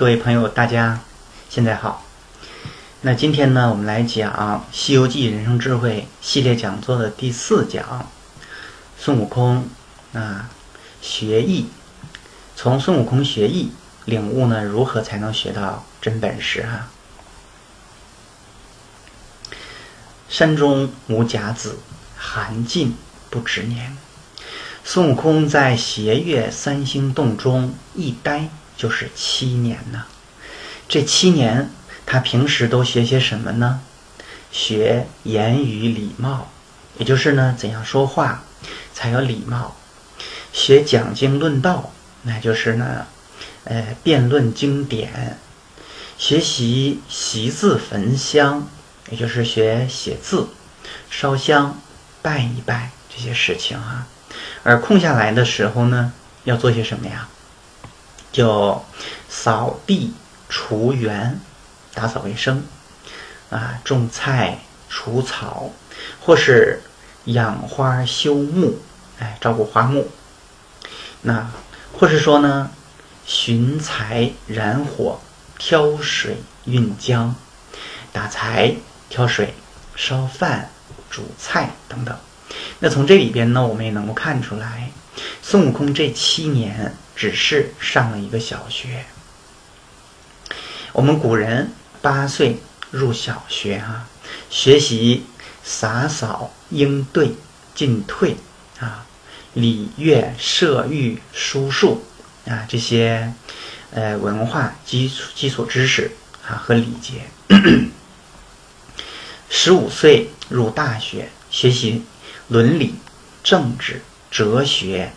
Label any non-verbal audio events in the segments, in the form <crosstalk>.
各位朋友，大家现在好。那今天呢，我们来讲《西游记人生智慧》系列讲座的第四讲，孙悟空啊学艺。从孙悟空学艺，领悟呢如何才能学到真本事啊？山中无甲子，寒尽不知年。孙悟空在斜月三星洞中一呆就是七年呢。这七年，他平时都学些什么呢？学言语礼貌，也就是呢，怎样说话才有礼貌；学讲经论道，那就是呢，呃，辩论经典；学习习字焚香，也就是学写字、烧香、拜一拜这些事情啊。而空下来的时候呢，要做些什么呀？就扫地、除园、打扫卫生，啊，种菜、除草，或是养花、修木，哎，照顾花木。那或是说呢，寻柴、燃火、挑水、运浆、打柴、挑水、烧饭、煮菜等等。那从这里边呢，我们也能够看出来，孙悟空这七年只是上了一个小学。我们古人八岁入小学啊，学习洒扫、应对、进退啊、礼乐射御书数啊这些呃文化基础基础知识啊和礼节。<coughs> 十五岁入大学学习。伦理、政治、哲学，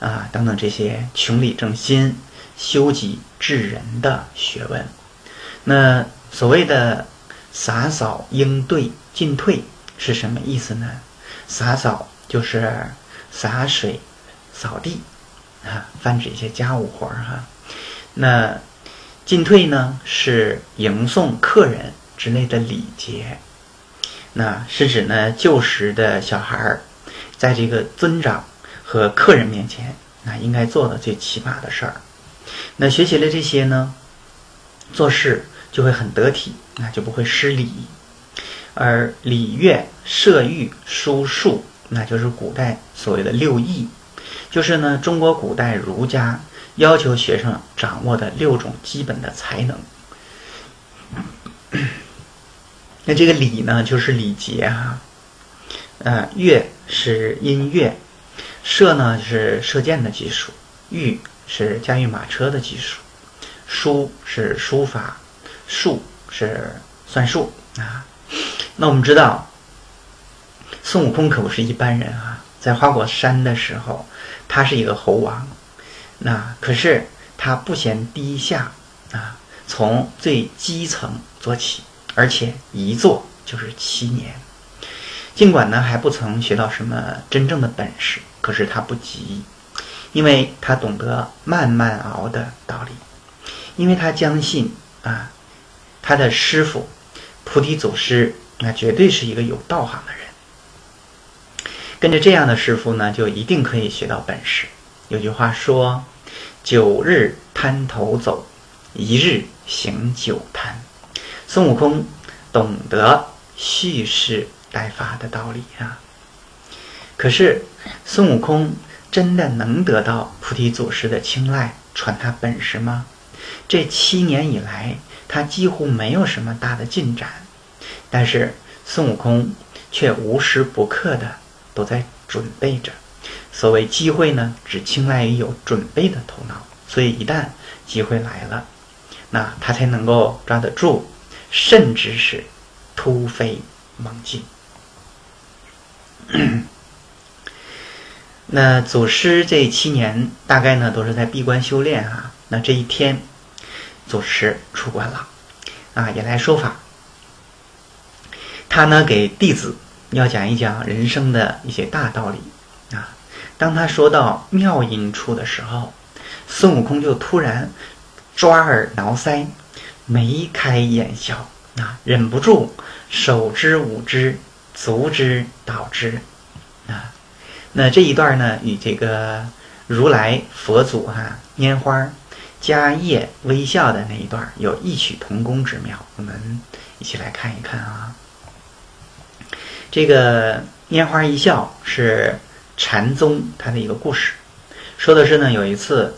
啊等等这些穷理正心、修己治人的学问。那所谓的洒扫、应对、进退是什么意思呢？洒扫就是洒水、扫地，啊，泛指一些家务活儿哈。那进退呢，是迎送客人之类的礼节。那是指呢，旧时的小孩儿，在这个尊长和客人面前，那应该做的最起码的事儿。那学习了这些呢，做事就会很得体，那就不会失礼。而礼乐射御书数，那就是古代所谓的六艺，就是呢，中国古代儒家要求学生掌握的六种基本的才能。<coughs> 那这个礼呢，就是礼节哈，呃，乐是音乐，射呢是射箭的技术，御是驾驭马车的技术，书是书法，术是算术啊。那我们知道，孙悟空可不是一般人啊，在花果山的时候，他是一个猴王，那可是他不嫌低下啊，从最基层做起。而且一做就是七年，尽管呢还不曾学到什么真正的本事，可是他不急，因为他懂得慢慢熬的道理，因为他相信啊，他的师傅菩提祖师那绝对是一个有道行的人，跟着这样的师傅呢，就一定可以学到本事。有句话说：“九日滩头走，一日行九滩。”孙悟空懂得蓄势待发的道理啊，可是孙悟空真的能得到菩提祖师的青睐，传他本事吗？这七年以来，他几乎没有什么大的进展，但是孙悟空却无时不刻的都在准备着。所谓机会呢，只青睐于有准备的头脑，所以一旦机会来了，那他才能够抓得住。甚至是突飞猛进。那祖师这七年大概呢都是在闭关修炼啊。那这一天，祖师出关了啊，也来说法。他呢给弟子要讲一讲人生的一些大道理啊。当他说到妙音处的时候，孙悟空就突然抓耳挠腮。眉开眼笑啊，忍不住手之舞之，足之蹈之。那这一段呢，与这个如来佛祖哈拈花迦叶微笑的那一段有异曲同工之妙，我们一起来看一看啊。这个拈花一笑是禅宗它的一个故事，说的是呢，有一次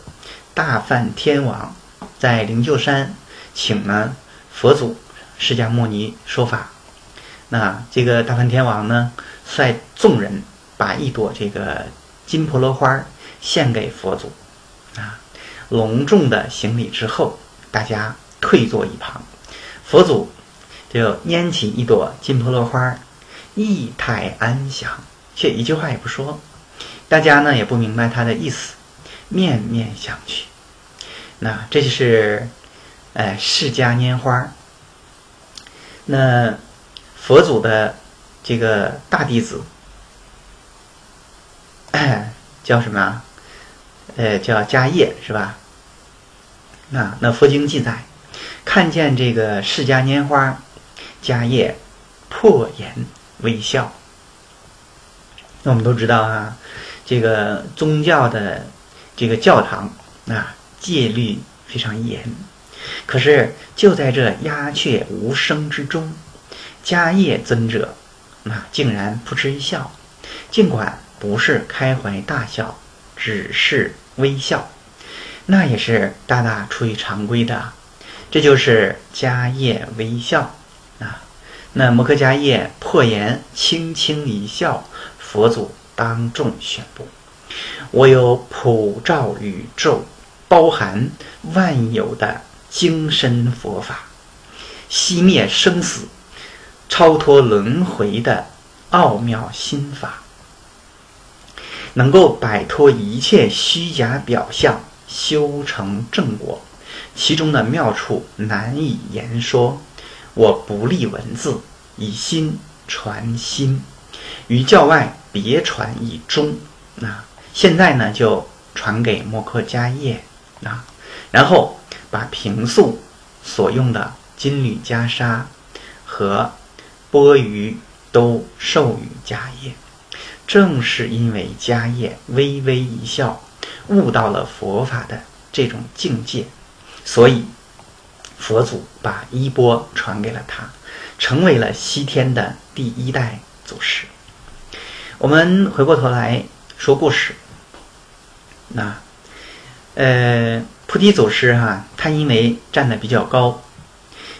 大梵天王在灵鹫山请呢佛祖释迦牟尼说法，那这个大梵天王呢率众人把一朵这个金婆罗花献给佛祖，啊。隆重的行礼之后，大家退坐一旁，佛祖就拈起一朵金婆罗花，意态安详，却一句话也不说。大家呢也不明白他的意思，面面相觑。那这就是，哎，释迦拈花。那佛祖的这个大弟子，叫什么？呃，叫迦叶是吧？那那佛经记载，看见这个释迦拈花，迦叶破颜微笑。那我们都知道啊，这个宗教的这个教堂啊，戒律非常严。可是就在这鸦雀无声之中，迦叶尊者那竟然扑哧一笑，尽管不是开怀大笑，只是微笑。那也是大大出于常规的，这就是迦叶微笑啊。那摩诃迦叶破颜轻轻一笑，佛祖当众宣布：“我有普照宇宙、包含万有的精深佛法，熄灭生死、超脱轮回的奥妙心法，能够摆脱一切虚假表象。”修成正果，其中的妙处难以言说。我不立文字，以心传心，于教外别传以中。啊现在呢，就传给摩诃迦叶啊，然后把平素所用的金缕袈裟和钵盂都授予迦叶。正是因为迦叶微微一笑。悟到了佛法的这种境界，所以佛祖把衣钵传给了他，成为了西天的第一代祖师。我们回过头来说故事，那呃，菩提祖师哈，他因为站的比较高，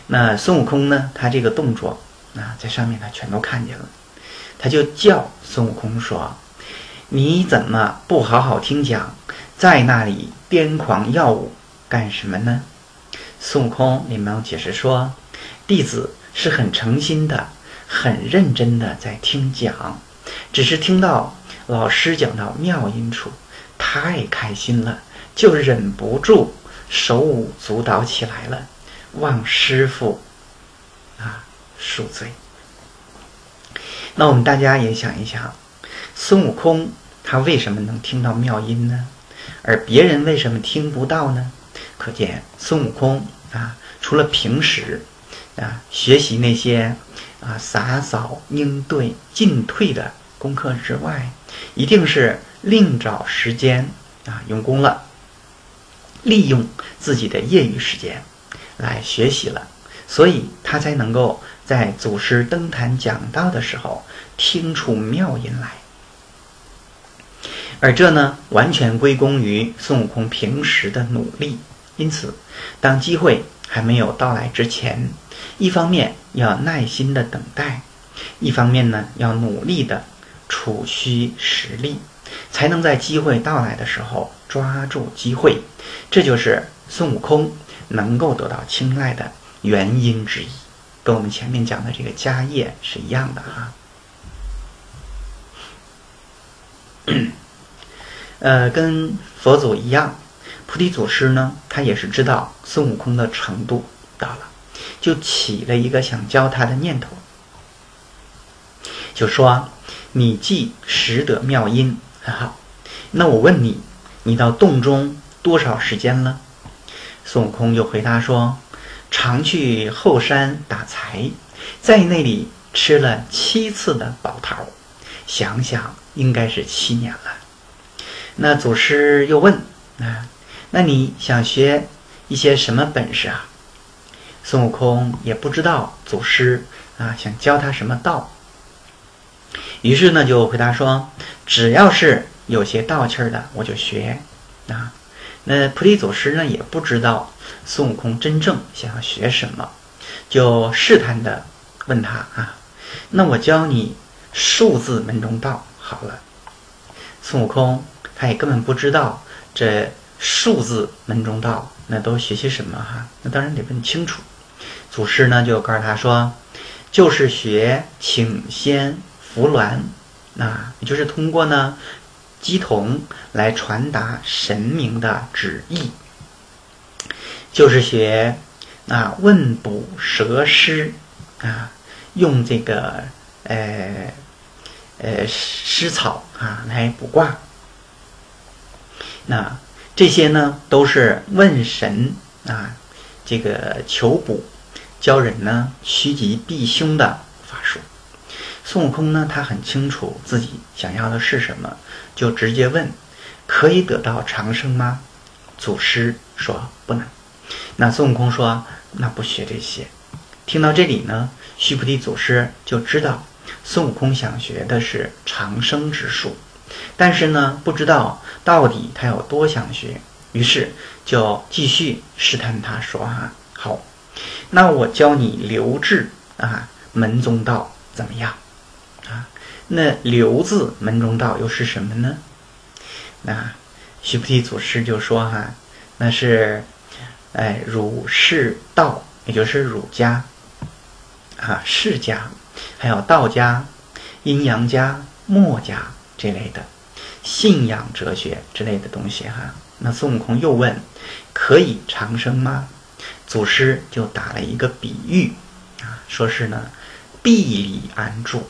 那孙悟空呢，他这个动作啊，在上面他全都看见了，他就叫孙悟空说：“你怎么不好好听讲？”在那里癫狂耀武干什么呢？孙悟空连忙解释说：“弟子是很诚心的、很认真的在听讲，只是听到老师讲到妙音处，太开心了，就忍不住手舞足蹈起来了，望师傅啊恕罪。”那我们大家也想一想，孙悟空他为什么能听到妙音呢？而别人为什么听不到呢？可见孙悟空啊，除了平时啊学习那些啊洒扫应对进退的功课之外，一定是另找时间啊用功了，利用自己的业余时间来学习了，所以他才能够在祖师登坛讲道的时候听出妙音来。而这呢，完全归功于孙悟空平时的努力。因此，当机会还没有到来之前，一方面要耐心的等待，一方面呢，要努力的储蓄实力，才能在机会到来的时候抓住机会。这就是孙悟空能够得到青睐的原因之一，跟我们前面讲的这个迦叶是一样的哈。<clears throat> 呃，跟佛祖一样，菩提祖师呢，他也是知道孙悟空的程度到了，就起了一个想教他的念头，就说：“你既识得妙音，很好，那我问你，你到洞中多少时间了？”孙悟空就回答说：“常去后山打柴，在那里吃了七次的宝桃，想想应该是七年了。”那祖师又问：“啊，那你想学一些什么本事啊？孙悟空也不知道祖师啊想教他什么道，于是呢就回答说：“只要是有些道气儿的，我就学。”啊，那菩提祖师呢也不知道孙悟空真正想要学什么，就试探的问他啊：“那我教你数字门中道好了。”孙悟空他也根本不知道这数字门中道那都学些什么哈，那当然得问清楚。祖师呢就告诉他说，就是学请仙扶鸾，啊，也就是通过呢鸡童来传达神明的旨意，就是学啊问卜蛇诗啊，用这个呃呃诗草啊来卜卦，那这些呢都是问神啊这个求卜。教人呢趋吉避凶的法术。孙悟空呢，他很清楚自己想要的是什么，就直接问：“可以得到长生吗？”祖师说：“不能。”那孙悟空说：“那不学这些。”听到这里呢，须菩提祖师就知道孙悟空想学的是长生之术，但是呢，不知道到底他有多想学，于是就继续试探他说：“哈，好。”那我教你留字啊，门中道怎么样？啊，那留字门中道又是什么呢？那须菩提祖师就说哈，那是哎儒释道，也就是儒家啊、释家，还有道家、阴阳家、墨家这类的信仰哲学之类的东西哈。那孙悟空又问：可以长生吗？祖师就打了一个比喻，啊，说是呢，壁里安住。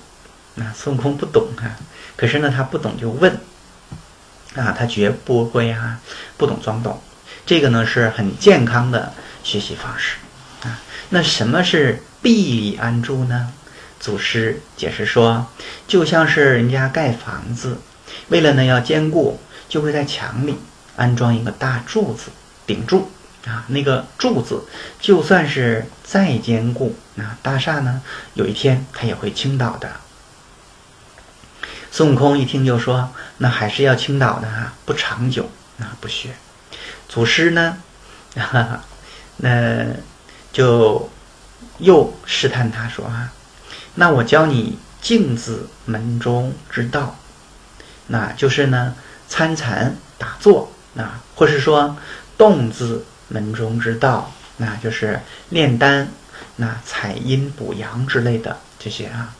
那孙悟空不懂啊，可是呢，他不懂就问，啊，他绝不会啊，不懂装懂。这个呢是很健康的学习方式啊。那什么是壁里安住呢？祖师解释说，就像是人家盖房子，为了呢要坚固，就会在墙里安装一个大柱子顶住。啊，那个柱子就算是再坚固，那大厦呢，有一天它也会倾倒的。孙悟空一听就说：“那还是要倾倒的啊，不长久，啊，不学。”祖师呢，哈哈，那就又试探他说：“啊，那我教你镜子门中之道，那就是呢参禅打坐，啊，或是说动字。”门中之道，那就是炼丹、那采阴补阳之类的这些啊。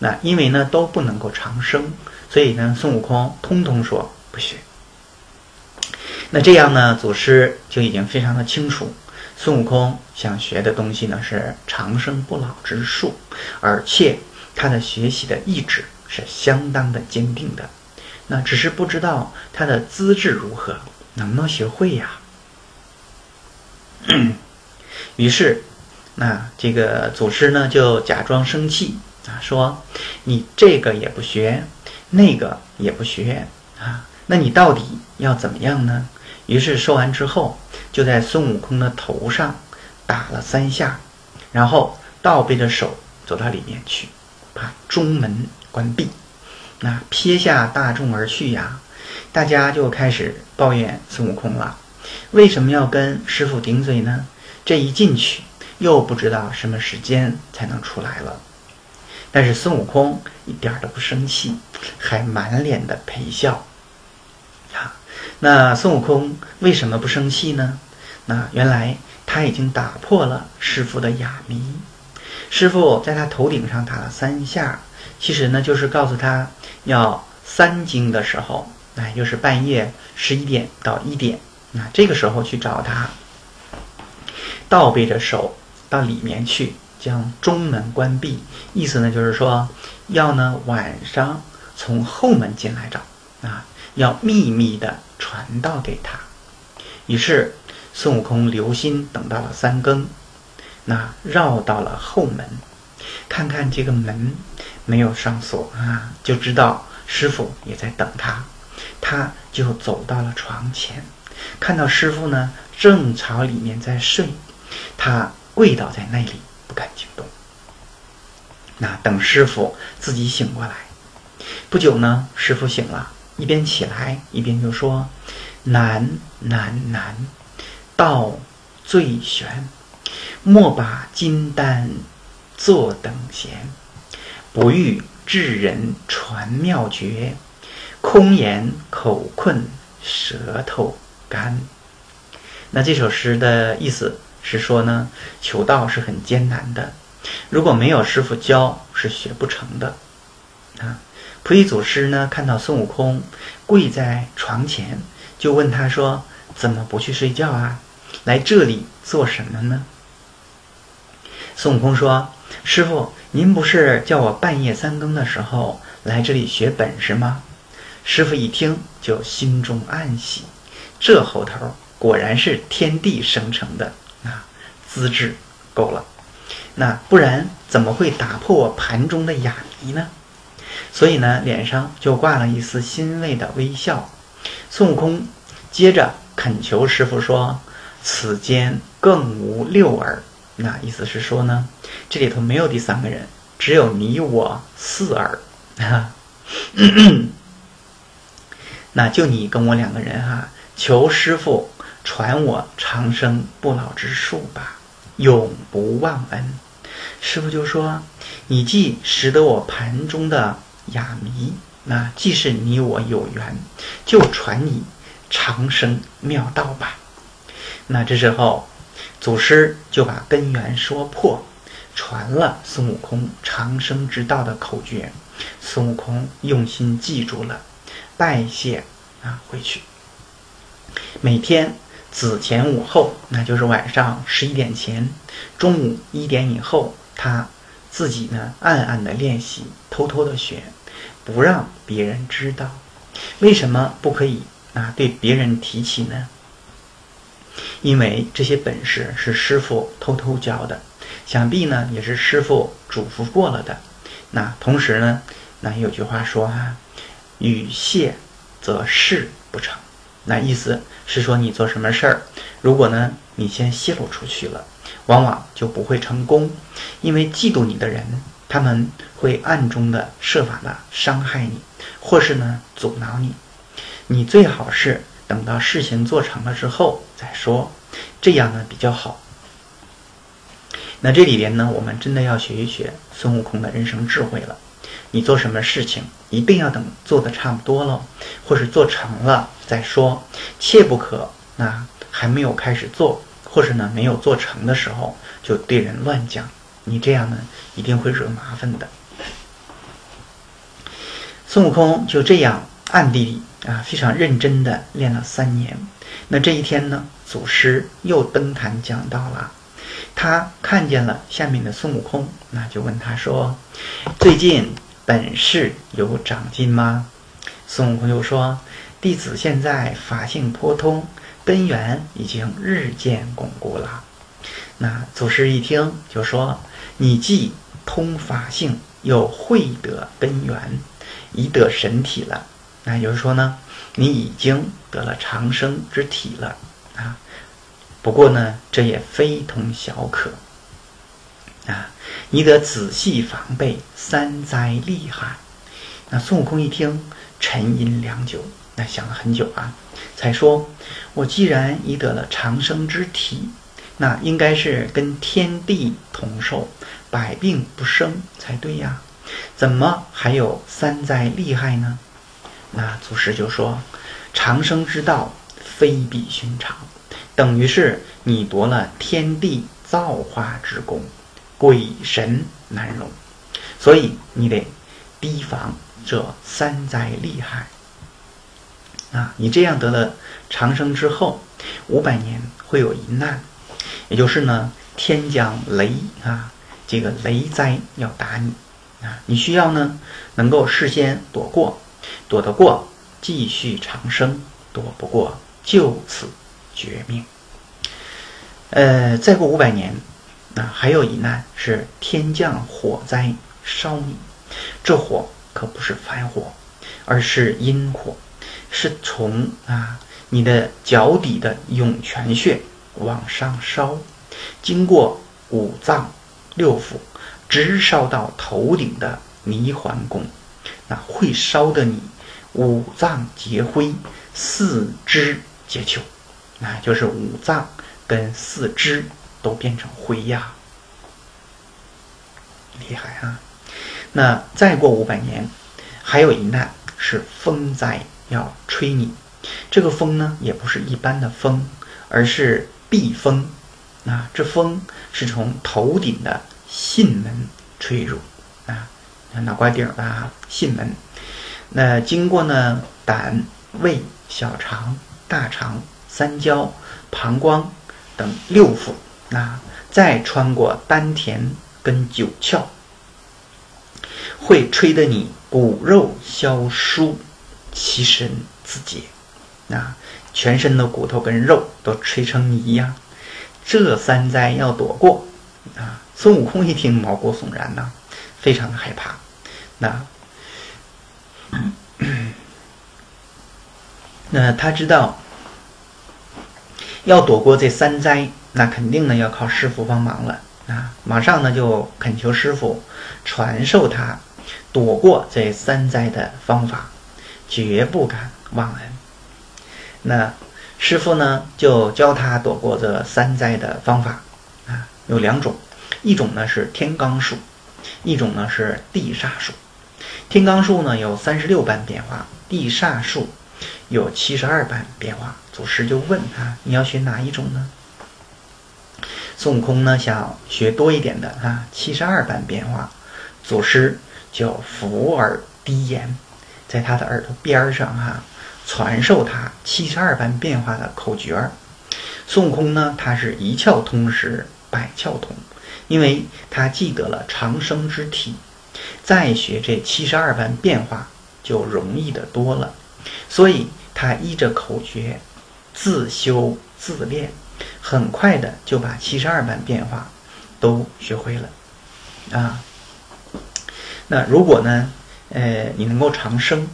那因为呢都不能够长生，所以呢孙悟空通通说不学。那这样呢，祖师就已经非常的清楚，孙悟空想学的东西呢是长生不老之术，而且他的学习的意志是相当的坚定的。那只是不知道他的资质如何，能不能学会呀？<coughs> 于是，那这个祖师呢就假装生气啊，说：“你这个也不学，那个也不学啊，那你到底要怎么样呢？”于是说完之后，就在孙悟空的头上打了三下，然后倒背着手走到里面去，把中门关闭，那撇下大众而去呀。大家就开始抱怨孙悟空了。为什么要跟师傅顶嘴呢？这一进去又不知道什么时间才能出来了。但是孙悟空一点都不生气，还满脸的陪笑。那孙悟空为什么不生气呢？那原来他已经打破了师傅的哑谜。师傅在他头顶上打了三下，其实呢就是告诉他要三更的时候，哎，就是半夜十一点到一点。那这个时候去找他，倒背着手到里面去，将中门关闭。意思呢，就是说要呢晚上从后门进来找啊，要秘密的传道给他。于是孙悟空留心等到了三更，那绕到了后门，看看这个门没有上锁啊，就知道师傅也在等他，他就走到了床前。看到师傅呢，正朝里面在睡，他跪倒在那里不敢惊动。那等师傅自己醒过来，不久呢，师傅醒了，一边起来一边就说：“难难难，道最玄，莫把金丹坐等闲，不欲智人传妙诀，空言口困舌头干。”那这首诗的意思是说呢，求道是很艰难的。如果没有师傅教，是学不成的。啊，菩提祖师呢，看到孙悟空跪在床前，就问他说：“怎么不去睡觉啊？来这里做什么呢？”孙悟空说：“师傅，您不是叫我半夜三更的时候来这里学本事吗？”师傅一听，就心中暗喜，这猴头果然是天地生成的啊，资质够了。那不然怎么会打破我盘中的哑谜呢？所以呢，脸上就挂了一丝欣慰的微笑。孙悟空接着恳求师傅说：“此间更无六耳。”那意思是说呢，这里头没有第三个人，只有你我四耳。<coughs> 那就你跟我两个人哈，求师傅传我长生不老之术吧，永不忘恩。师傅就说：“你既识得我盘中的哑谜，那既是你我有缘，就传你长生妙道吧。”那这时候，祖师就把根源说破，传了孙悟空长生之道的口诀。孙悟空用心记住了，拜谢啊回去。每天子前午后，那就是晚上十一点前，中午一点以后。他自己呢，暗暗的练习，偷偷的学，不让别人知道。为什么不可以啊？对别人提起呢？因为这些本事是师傅偷偷教的，想必呢也是师傅嘱咐过了的。那同时呢，那有句话说啊，与谢则事不成。那意思是说，你做什么事儿，如果呢你先泄露出去了。往往就不会成功，因为嫉妒你的人，他们会暗中的设法的伤害你，或是呢阻挠你。你最好是等到事情做成了之后再说，这样呢比较好。那这里边呢，我们真的要学一学孙悟空的人生智慧了。你做什么事情，一定要等做的差不多了，或是做成了再说，切不可那还没有开始做。或是呢，没有做成的时候，就对人乱讲，你这样呢，一定会惹麻烦的。孙悟空就这样暗地里啊，非常认真的练了三年。那这一天呢，祖师又登坛讲道了，他看见了下面的孙悟空，那就问他说：“最近本事有长进吗？”孙悟空就说：“弟子现在法性颇通。”根源已经日渐巩固了。那祖师一听就说：“你既通法性，又会得根源，已得神体了。那也就是说呢，你已经得了长生之体了啊。不过呢，这也非同小可啊。你得仔细防备三灾厉害。”那孙悟空一听，沉吟良久，那想了很久啊。才说，我既然已得了长生之体，那应该是跟天地同寿，百病不生才对呀，怎么还有三灾厉害呢？那祖师就说，长生之道非比寻常，等于是你夺了天地造化之功，鬼神难容，所以你得提防这三灾厉害。啊，你这样得了长生之后，五百年会有一难，也就是呢，天降雷啊，这个雷灾要打你啊，你需要呢能够事先躲过，躲得过继续长生，躲不过就此绝命。呃，再过五百年，啊，还有一难是天降火灾烧你，这火可不是凡火，而是阴火。是从啊，你的脚底的涌泉穴往上烧，经过五脏六腑，直烧到头顶的泥环宫，那会烧的你五脏皆灰，四肢皆朽，那就是五脏跟四肢都变成灰呀，厉害啊！那再过五百年，还有一难是风灾。要吹你。这个风呢，也不是一般的风，而是避风。啊，这风是从头顶的囟门吹入，啊，脑瓜顶的啊，囟门。那经过呢胆、胃、小肠、大肠、三焦、膀胱等六腑，啊，再穿过丹田跟九窍，会吹得你骨肉消疏，其神自解。啊，全身的骨头跟肉都吹成泥呀！这三灾要躲过啊！孙悟空一听毛骨悚然呐，非常的害怕。那 <clears throat> 那他知道要躲过这三灾，那肯定呢要靠师傅帮忙了啊！马上呢就恳求师傅传授他躲过这三灾的方法，绝不敢忘恩。那师傅呢，就教他躲过这三灾的方法啊，有两种，一种呢是天罡术，一种呢是地煞术。天罡术呢有三十六般变化，地煞术有七十二般变化。祖师就问他：“你要学哪一种呢？”孙悟空呢想学多一点的啊，七十二般变化。祖师就伏耳低言，在他的耳朵边上哈。传授他七十二般变化的口诀，孙悟空呢，他是一窍通时百窍通，因为他记得了长生之体，再学这七十二般变化就容易的多了，所以他依着口诀自修自练，很快的就把七十二般变化都学会了啊。那如果呢，呃，你能够长生。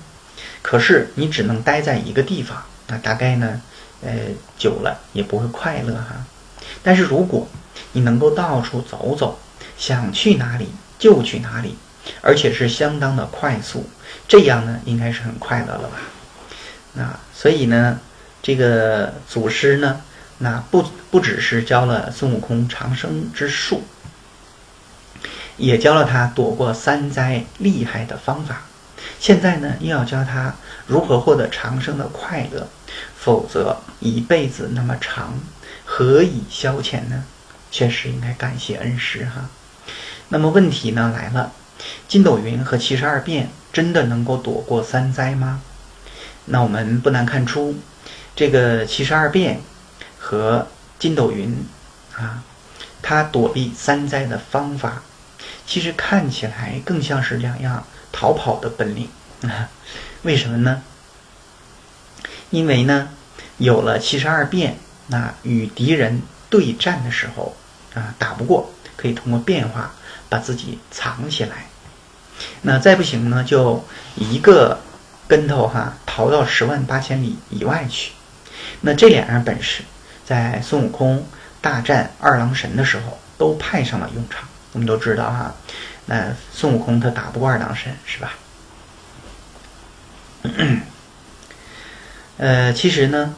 可是你只能待在一个地方，那大概呢，呃，久了也不会快乐哈。但是如果你能够到处走走，想去哪里就去哪里，而且是相当的快速，这样呢，应该是很快乐了吧？那所以呢，这个祖师呢，那不不只是教了孙悟空长生之术，也教了他躲过三灾厉害的方法。现在呢，又要教他如何获得长生的快乐，否则一辈子那么长，何以消遣呢？确实应该感谢恩师哈。那么问题呢来了，筋斗云和七十二变真的能够躲过三灾吗？那我们不难看出，这个七十二变和筋斗云啊，它躲避三灾的方法，其实看起来更像是两样。逃跑的本领啊？<laughs> 为什么呢？因为呢，有了七十二变，那与敌人对战的时候啊，打不过，可以通过变化把自己藏起来。那再不行呢，就一个跟头哈，逃到十万八千里以外去。那这两样本事，在孙悟空大战二郎神的时候都派上了用场。我们都知道哈。那孙悟空他打不过二郎神是吧？<clears throat> 呃，其实呢，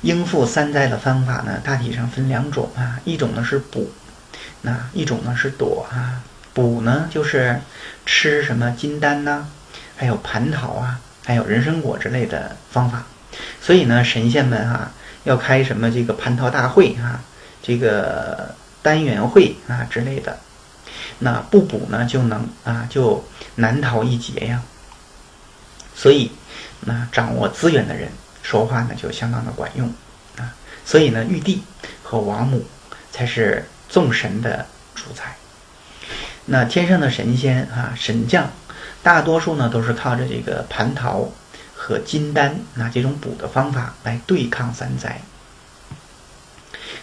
应付三灾的方法呢，大体上分两种啊，一种呢是补，那一种呢是躲啊。补呢就是吃什么金丹呐，还有蟠桃啊，还有人参果之类的方法。所以呢，神仙们哈要开什么这个蟠桃大会啊，这个丹元会啊之类的。那不补呢，就能啊，就难逃一劫呀。所以，那掌握资源的人说话呢，就相当的管用啊。所以呢，玉帝和王母才是众神的主宰。那天上的神仙啊，神将，大多数呢都是靠着这个蟠桃和金丹那这种补的方法来对抗三灾。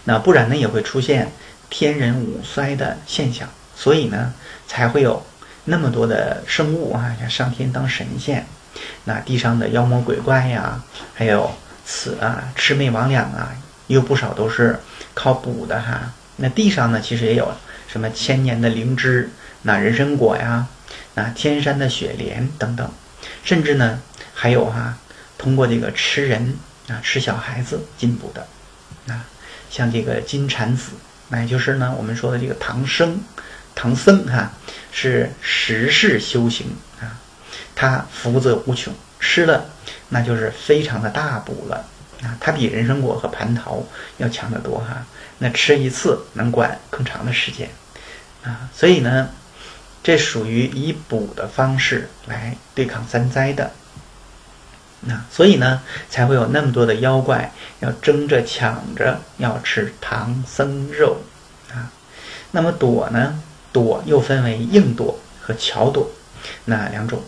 那不然呢，也会出现天人五衰的现象。所以呢，才会有那么多的生物啊，像上天当神仙，那地上的妖魔鬼怪呀，还有此啊魑魅魍魉啊，有不少都是靠补的哈。那地上呢，其实也有什么千年的灵芝、那人参果呀、那天山的雪莲等等，甚至呢还有哈，通过这个吃人啊吃小孩子进补的，啊像这个金蝉子，那也就是呢我们说的这个唐僧，唐僧哈是十世修行啊，他福泽无穷，吃了那就是非常的大补了啊，它比人参果和蟠桃要强得多哈。那吃一次能管更长的时间，啊，所以呢，这属于以补的方式来对抗三灾的，那所以呢，才会有那么多的妖怪要争着抢着要吃唐僧肉，啊，那么朵呢，朵又分为硬朵和巧朵，那两种，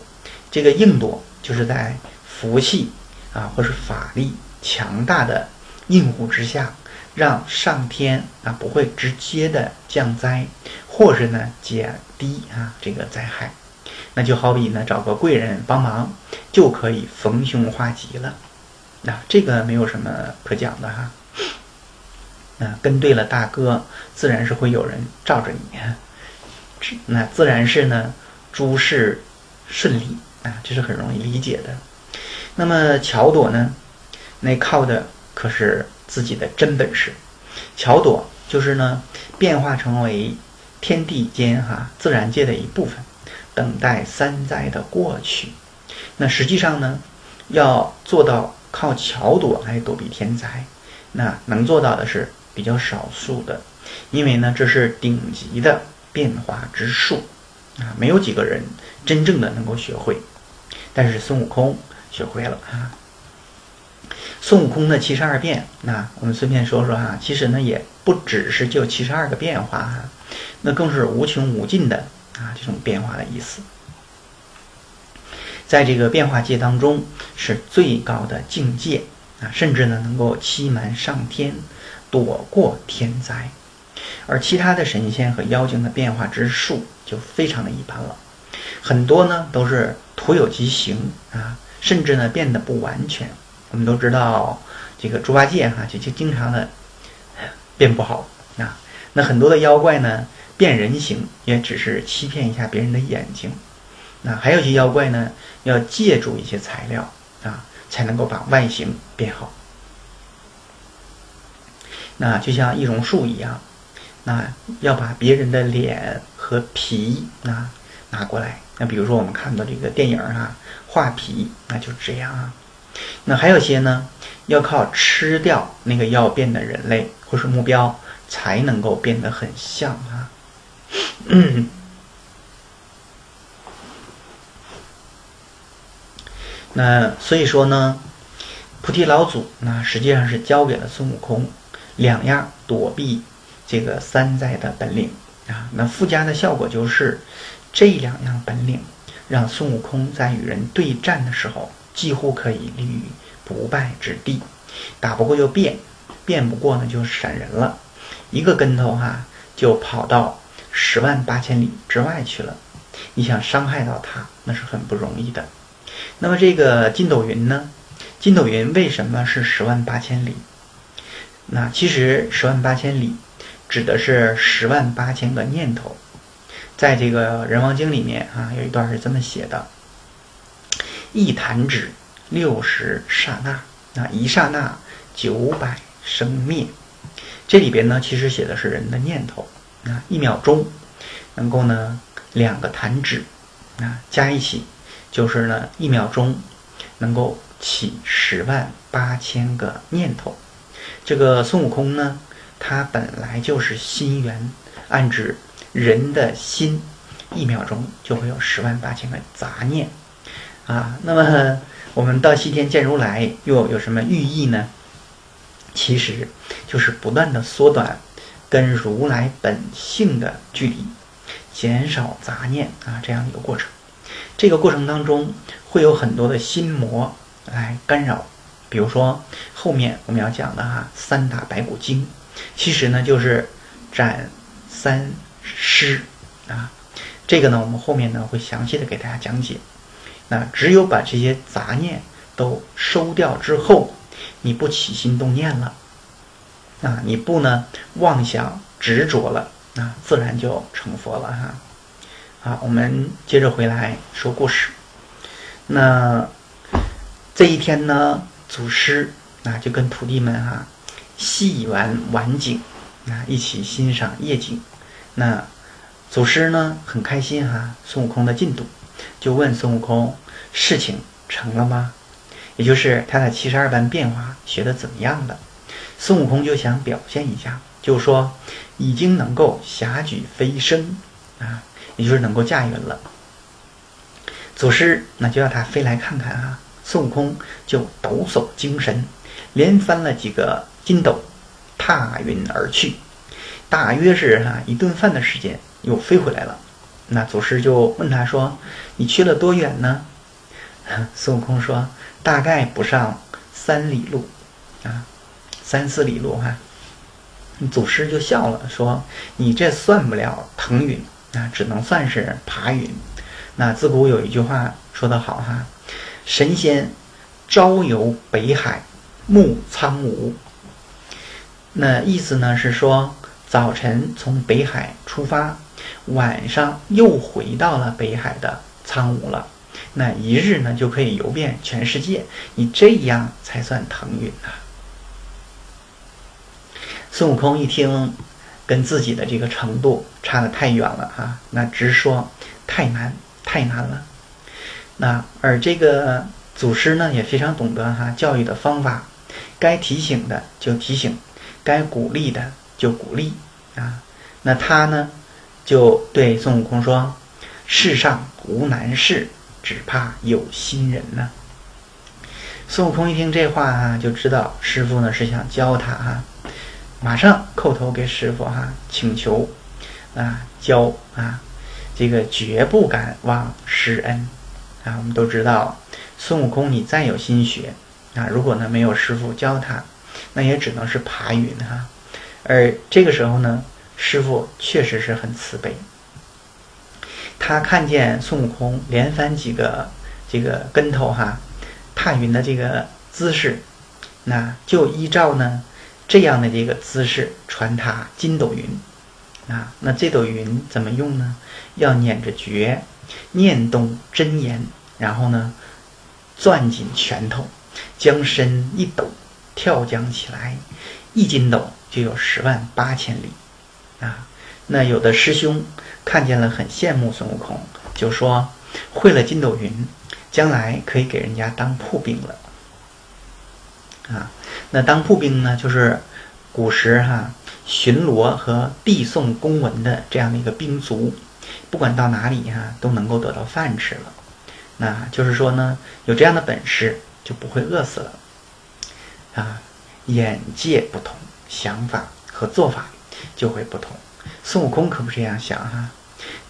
这个硬朵就是在福气啊或是法力强大的应护之下。让上天啊不会直接的降灾，或是呢减低啊这个灾害，那就好比呢找个贵人帮忙，就可以逢凶化吉了。那这个没有什么可讲的哈。那跟对了大哥，自然是会有人罩着你，那自然是呢诸事顺利啊，这是很容易理解的。那么巧朵呢，那靠的可是。自己的真本事，巧朵就是呢，变化成为天地间哈自然界的一部分，等待三灾的过去。那实际上呢，要做到靠巧朵来躲避天灾，那能做到的是比较少数的，因为呢，这是顶级的变化之术啊，没有几个人真正的能够学会。但是孙悟空学会了啊。孙悟空的七十二变，那我们顺便说说哈，其实呢也不只是就七十二个变化哈，那更是无穷无尽的啊这种变化的意思。在这个变化界当中，是最高的境界啊，甚至呢能够欺瞒上天，躲过天灾。而其他的神仙和妖精的变化之术就非常的一般了，很多呢都是徒有其形啊，甚至呢变得不完全。我们都知道，这个猪八戒哈就就经常的变不好啊。那很多的妖怪呢变人形，也只是欺骗一下别人的眼睛。那还有些妖怪呢，要借助一些材料啊，才能够把外形变好。那就像易容术一样，那要把别人的脸和皮啊拿过来。那比如说我们看到这个电影啊，画皮，那就这样啊。那还有些呢，要靠吃掉那个要变的人类或是目标，才能够变得很像啊。那所以说呢，菩提老祖那实际上是教给了孙悟空两样躲避这个三灾的本领啊。那附加的效果就是这两样本领，让孙悟空在与人对战的时候。几乎可以立于不败之地，打不过就变，变不过呢就闪人了，一个跟头哈就跑到十万八千里之外去了。你想伤害到他，那是很不容易的。那么这个筋斗云呢？筋斗云为什么是十万八千里？那其实十万八千里指的是十万八千个念头，在这个人王经里面啊有一段是这么写的。一弹指，六十刹那，那一刹那九百生灭。这里边呢，其实写的是人的念头啊，一秒钟能够呢两个弹指啊加一起，就是呢一秒钟能够起十万八千个念头。这个孙悟空呢，它本来就是心源，暗指人的心，一秒钟就会有十万八千个杂念。啊，那么我们到西天见如来又有什么寓意呢？其实就是不断的缩短跟如来本性的距离，减少杂念啊，这样一个过程。这个过程当中会有很多的心魔来干扰，比如说后面我们要讲的哈三打白骨精，其实呢就是斩三尸啊。这个呢我们后面呢会详细的给大家讲解。那只有把这些杂念都收掉之后，你不起心动念了，啊，你不呢妄想执着了，啊，自然就成佛了哈。好，我们接着回来说故事。那这一天呢，祖师啊就跟徒弟们哈戏玩晚景，啊一起欣赏夜景。那祖师呢很开心哈，孙悟空的进度，就问孙悟空事情成了吗？也就是他的七十二般变化学的怎么样了？孙悟空就想表现一下，就说已经能够霞举飞升啊，也就是能够驾云了。祖师那就要他飞来看看啊！孙悟空就抖擞精神，连翻了几个筋斗，踏云而去。大约是哈一顿饭的时间，又飞回来了。那祖师就问他说：“你去了多远呢？” <laughs> 孙悟空说：“大概不上三里路，啊，三四里路哈。”祖师就笑了，说：“你这算不了腾云啊，只能算是爬云。”那自古有一句话说得好哈，神仙朝游北海，暮苍梧。那意思呢是说，早晨从北海出发，晚上又回到了北海的苍梧了。那一日呢就可以游遍全世界，你这样才算腾云呐。孙悟空一听，跟自己的这个程度差得太远了哈，那直说太难。太难了，那而这个祖师呢也非常懂得哈教育的方法，该提醒的就提醒，该鼓励的就鼓励啊。那他呢就对孙悟空说：“世上无难事，只怕有心人呢。”孙悟空一听这话啊，就知道师傅呢是想教他哈，马上叩头给师傅哈请求啊教啊。这个绝不敢忘师恩，啊，我们都知道，孙悟空你再有心学，啊，如果呢没有师傅教他，那也只能是爬云哈。而这个时候呢，师傅确实是很慈悲，他看见孙悟空连翻几个这个跟头哈，踏云的这个姿势，那就依照呢这样的这个姿势传他筋斗云。啊，那这斗云怎么用呢？要捻着诀，念动真言，然后呢，攥紧拳头，将身一抖，跳江起来，一筋斗就有十万八千里。啊，那有的师兄看见了很羡慕孙悟空，就说会了筋斗云，将来可以给人家当铺兵了。啊，那当铺兵呢，就是古时哈。巡逻和递送公文的这样的一个兵卒，不管到哪里哈，都能够得到饭吃了。那就是说呢，有这样的本事就不会饿死了。啊，眼界不同，想法和做法就会不同。孙悟空可不这样想哈，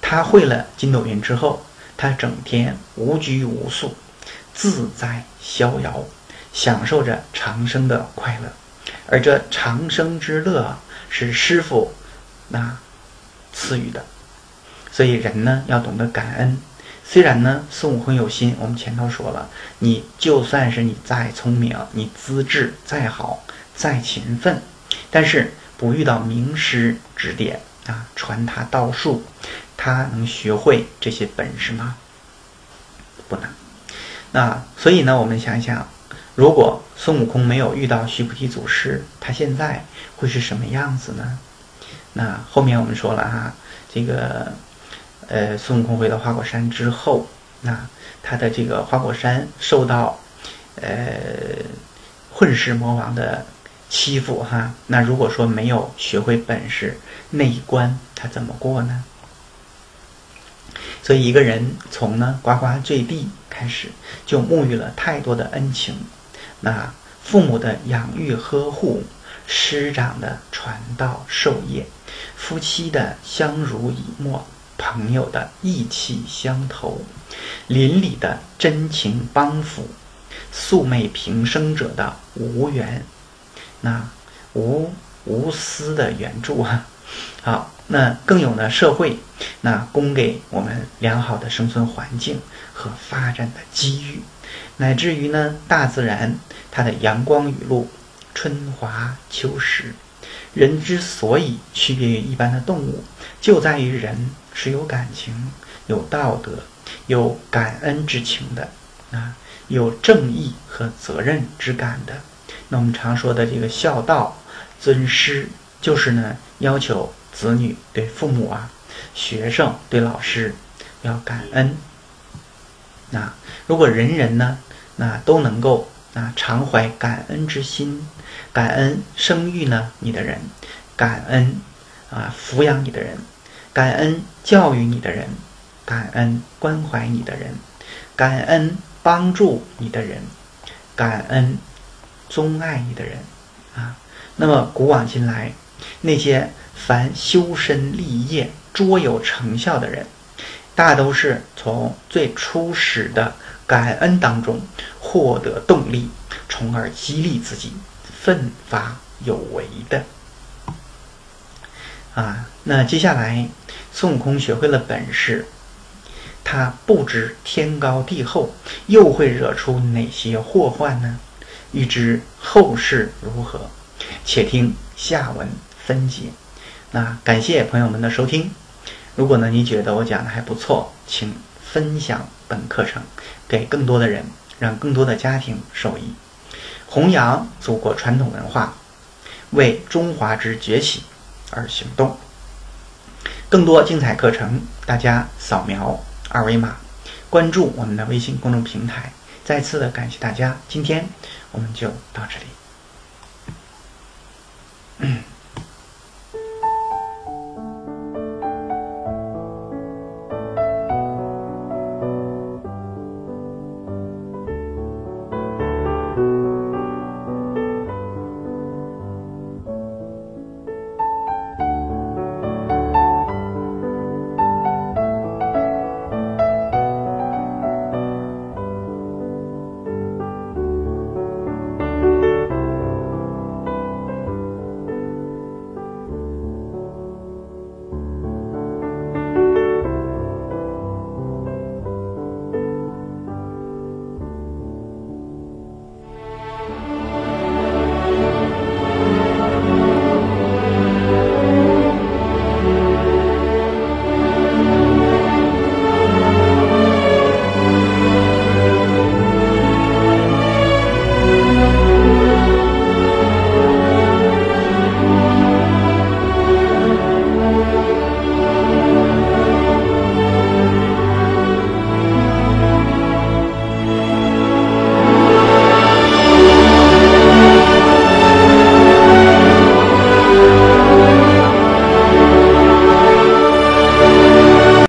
他会了筋斗云之后，他整天无拘无束，自在逍遥，享受着长生的快乐。而这长生之乐。是师傅那赐予的，所以人呢要懂得感恩。虽然呢孙悟空有心，我们前头说了，你就算是你再聪明，你资质再好，再勤奋，但是不遇到名师指点啊，传他道术，他能学会这些本事吗？不能。那所以呢，我们想想，如果孙悟空没有遇到须菩提祖师，他现在。会是什么样子呢？那后面我们说了哈，这个呃，孙悟空回到花果山之后，那他的这个花果山受到呃混世魔王的欺负哈。那如果说没有学会本事，那一关他怎么过呢？所以一个人从呢呱呱坠地开始，就沐浴了太多的恩情，那父母的养育呵护。师长的传道授业，夫妻的相濡以沫，朋友的义气相投，邻里的真情帮扶，素昧平生者的无缘，那无无私的援助啊！<laughs> 好，那更有呢社会，那供给我们良好的生存环境和发展的机遇，乃至于呢大自然它的阳光雨露、春华秋实。人之所以区别于一般的动物，就在于人是有感情、有道德、有感恩之情的啊，有正义和责任之感的。那我们常说的这个孝道、尊师，就是呢要求子女对父母啊、学生对老师要感恩。那如果人人呢，那都能够啊常怀感恩之心。感恩生育呢你的人，感恩啊抚养你的人，感恩教育你的人，感恩关怀你的人，感恩帮助你的人，感恩钟爱你的人啊。那么古往今来，那些凡修身立业、卓有成效的人，大都是从最初始的感恩当中获得动力，从而激励自己。奋发有为的啊，那接下来孙悟空学会了本事，他不知天高地厚，又会惹出哪些祸患呢？欲知后事如何，且听下文分解。那感谢朋友们的收听。如果呢你觉得我讲的还不错，请分享本课程给更多的人，让更多的家庭受益。弘扬祖国传统文化，为中华之崛起而行动。更多精彩课程大家扫描二维码关注我们的微信公众平台。再次的感谢大家今天我们就到这里。